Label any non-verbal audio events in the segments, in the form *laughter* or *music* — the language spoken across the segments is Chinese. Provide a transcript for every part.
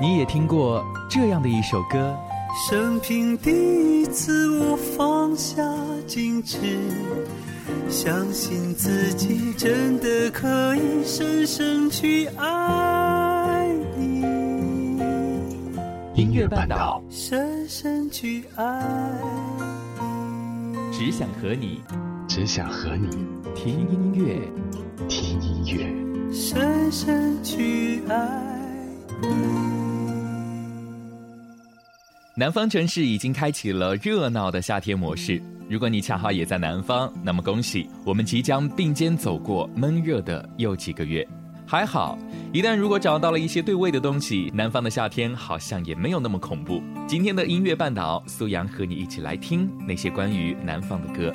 你也听过这样的一首歌。生平第一次，我放下矜持，相信自己真的可以深深去爱你。音乐半岛，深深去爱你，只想和你，只想和你听音乐，听音乐，深深去爱你。南方城市已经开启了热闹的夏天模式。如果你恰好也在南方，那么恭喜，我们即将并肩走过闷热的又几个月。还好，一旦如果找到了一些对味的东西，南方的夏天好像也没有那么恐怖。今天的音乐半岛，苏阳和你一起来听那些关于南方的歌。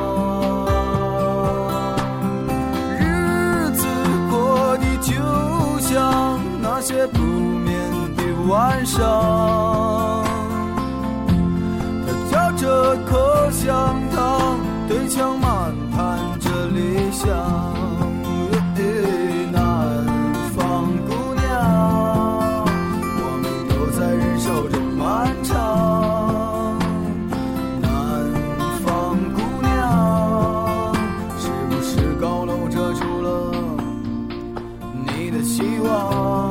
那些不眠的晚上，他嚼着口香糖，对墙漫谈着理想。南方姑娘，我们都在忍受着漫长。南方姑娘，是不是高楼遮住了你的希望？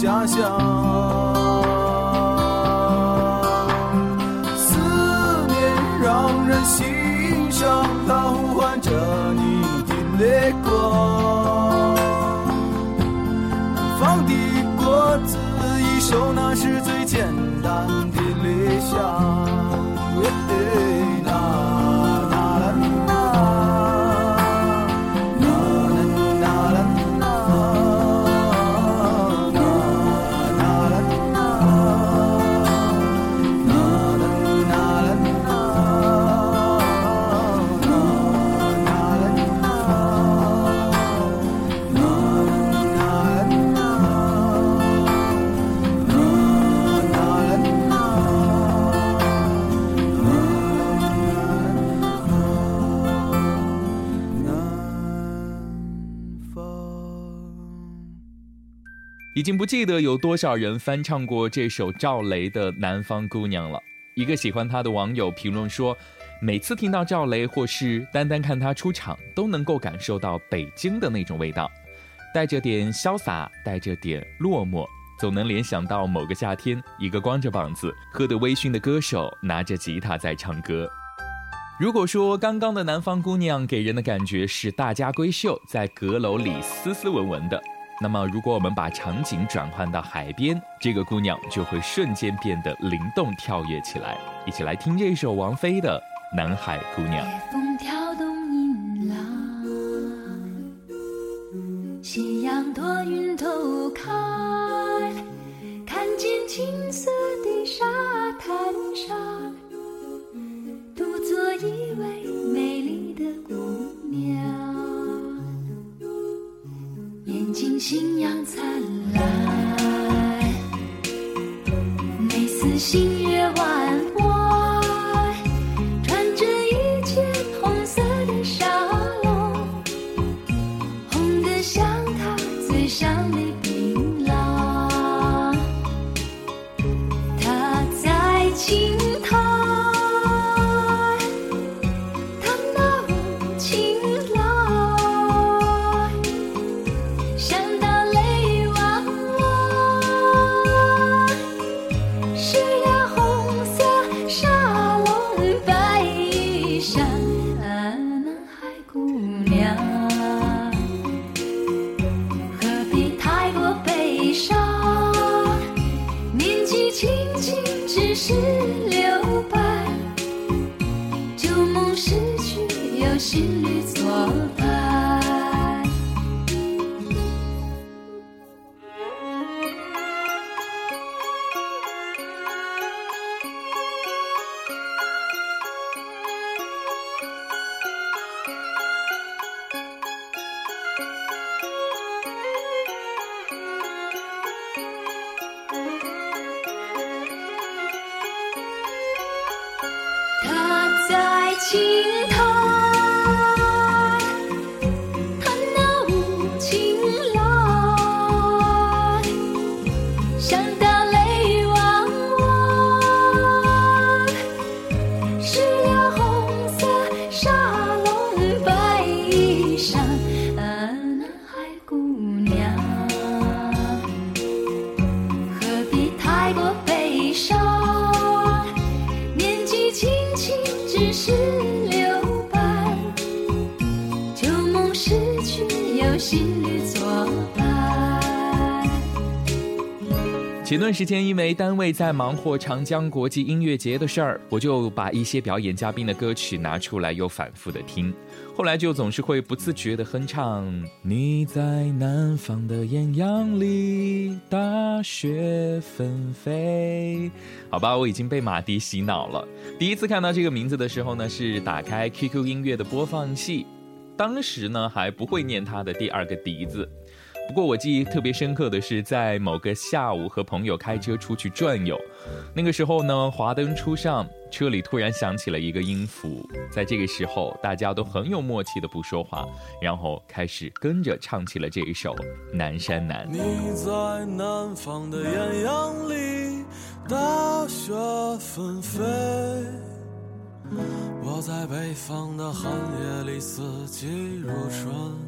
家乡。思念让人心伤，它呼唤着你的泪光。南方的果子一熟，那是最简单的理想。已经不记得有多少人翻唱过这首赵雷的《南方姑娘》了。一个喜欢他的网友评论说：“每次听到赵雷，或是单单看他出场，都能够感受到北京的那种味道，带着点潇洒，带着点落寞，总能联想到某个夏天，一个光着膀子、喝得微醺的歌手拿着吉他在唱歌。”如果说刚刚的南方姑娘给人的感觉是大家闺秀 *laughs* 在阁楼里斯斯文文的，那么如果我们把场景转换到海边，这个姑娘就会瞬间变得灵动跳跃起来。一起来听这首王菲的《南海姑娘》。夜风挑动银浪，夕阳躲云头开，看见青色的沙滩上，心。前段时间，因为单位在忙活长江国际音乐节的事儿，我就把一些表演嘉宾的歌曲拿出来，又反复的听。后来就总是会不自觉的哼唱：“你在南方的艳阳里，大雪纷飞。”好吧，我已经被马迪洗脑了。第一次看到这个名字的时候呢，是打开 QQ 音乐的播放器，当时呢还不会念他的第二个笛子。不过我记忆特别深刻的是，在某个下午和朋友开车出去转悠，那个时候呢，华灯初上，车里突然响起了一个音符，在这个时候，大家都很有默契的不说话，然后开始跟着唱起了这一首《南山南》。你在南方的艳阳里，大雪纷飞；我在北方的寒夜里，四季如春。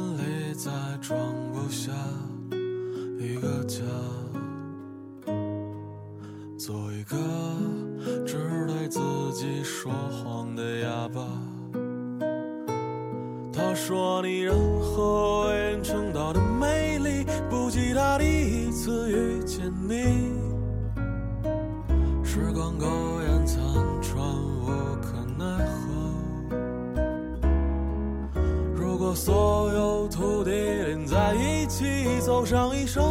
再装不下一个家，做一个只对自己说谎的哑巴。他说你任何为人称道的美丽，不及他第一次遇见你。上一首，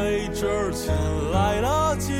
天黑之前来得及，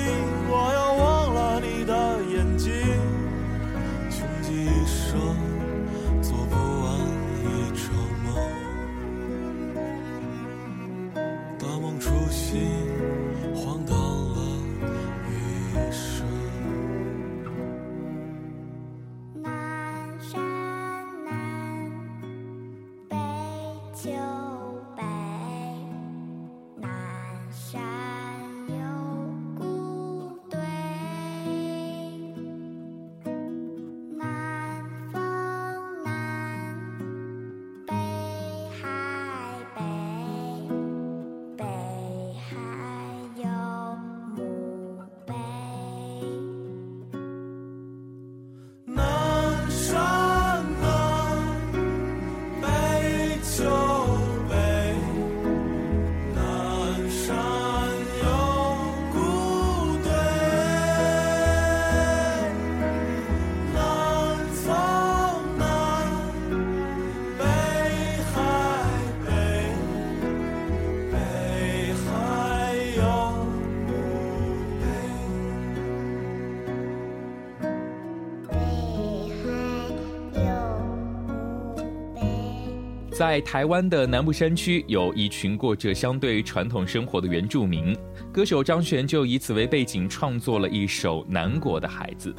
在台湾的南部山区，有一群过着相对传统生活的原住民。歌手张悬就以此为背景，创作了一首《南国的孩子》。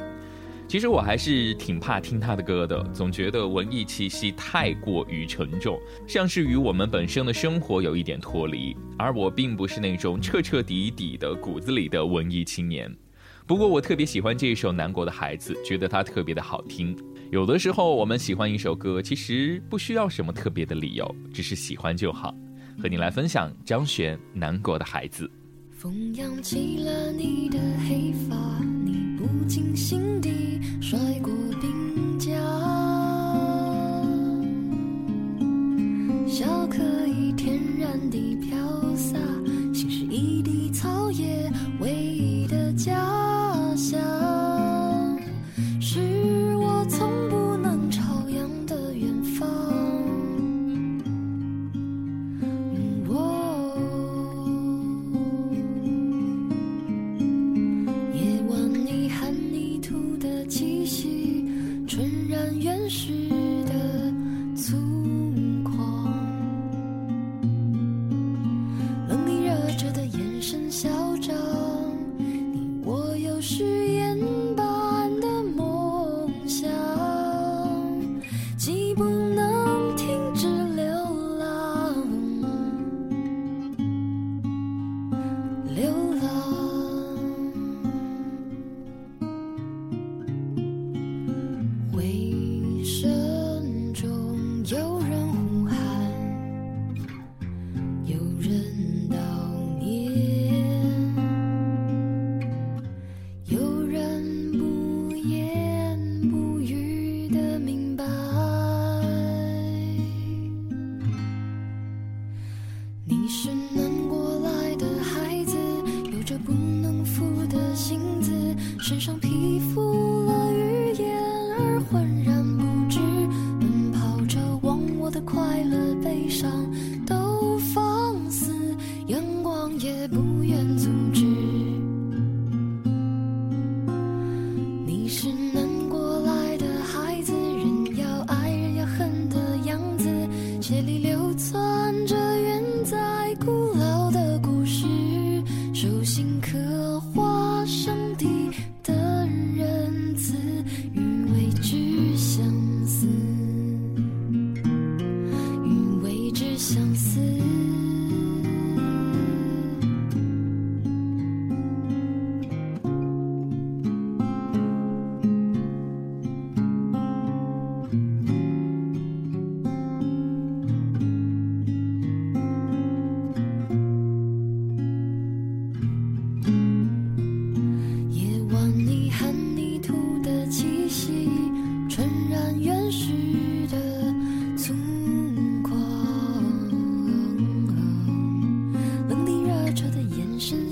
其实我还是挺怕听他的歌的，总觉得文艺气息太过于沉重，像是与我们本身的生活有一点脱离。而我并不是那种彻彻底底的骨子里的文艺青年。不过我特别喜欢这一首《南国的孩子》，觉得它特别的好听。有的时候我们喜欢一首歌，其实不需要什么特别的理由，只是喜欢就好。和你来分享张悬《南国的孩子》。风扬起了你的黑发，你不经心地甩过鬓角，笑可以天然地飘洒，心是一地草野，唯一的家想，有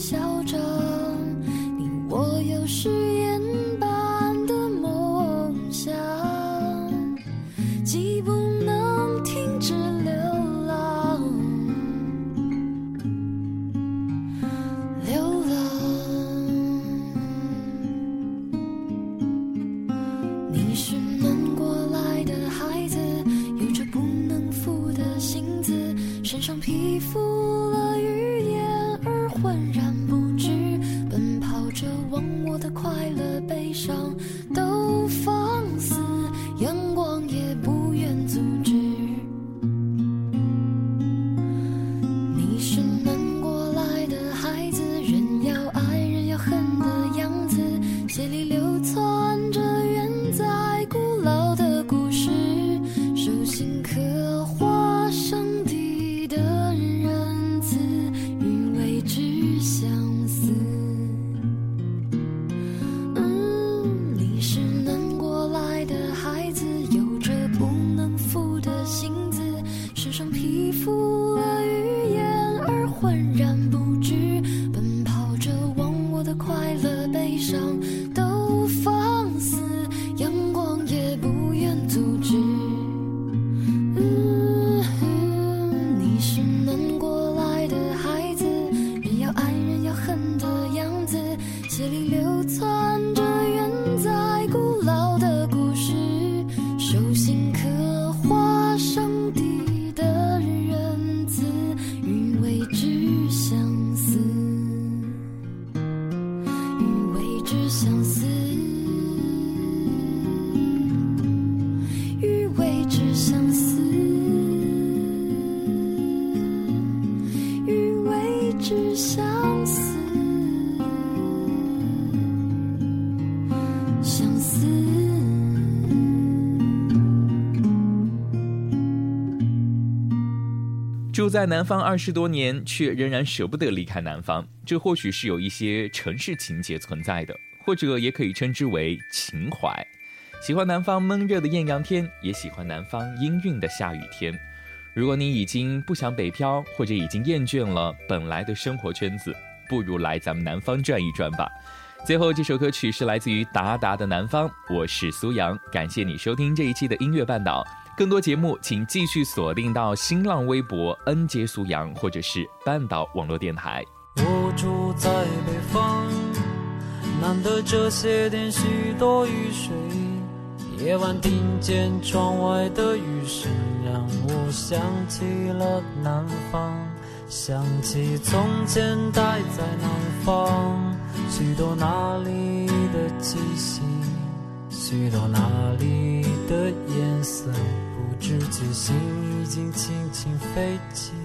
嚣张，你我有誓言嘴里流走在南方二十多年，却仍然舍不得离开南方，这或许是有一些城市情节存在的，或者也可以称之为情怀。喜欢南方闷热的艳阳天，也喜欢南方阴郁的下雨天。如果你已经不想北漂，或者已经厌倦了本来的生活圈子，不如来咱们南方转一转吧。最后，这首歌曲是来自于达达的《南方》，我是苏阳，感谢你收听这一期的音乐半岛。更多节目，请继续锁定到新浪微博 “n 杰苏阳”或者是半岛网络电台。我住在北方，难得这些天许多雨水。夜晚听见窗外的雨声，让我想起了南方，想起从前待在南方，许多那里的气息，许多那里的颜色，知觉心已经轻轻飞起。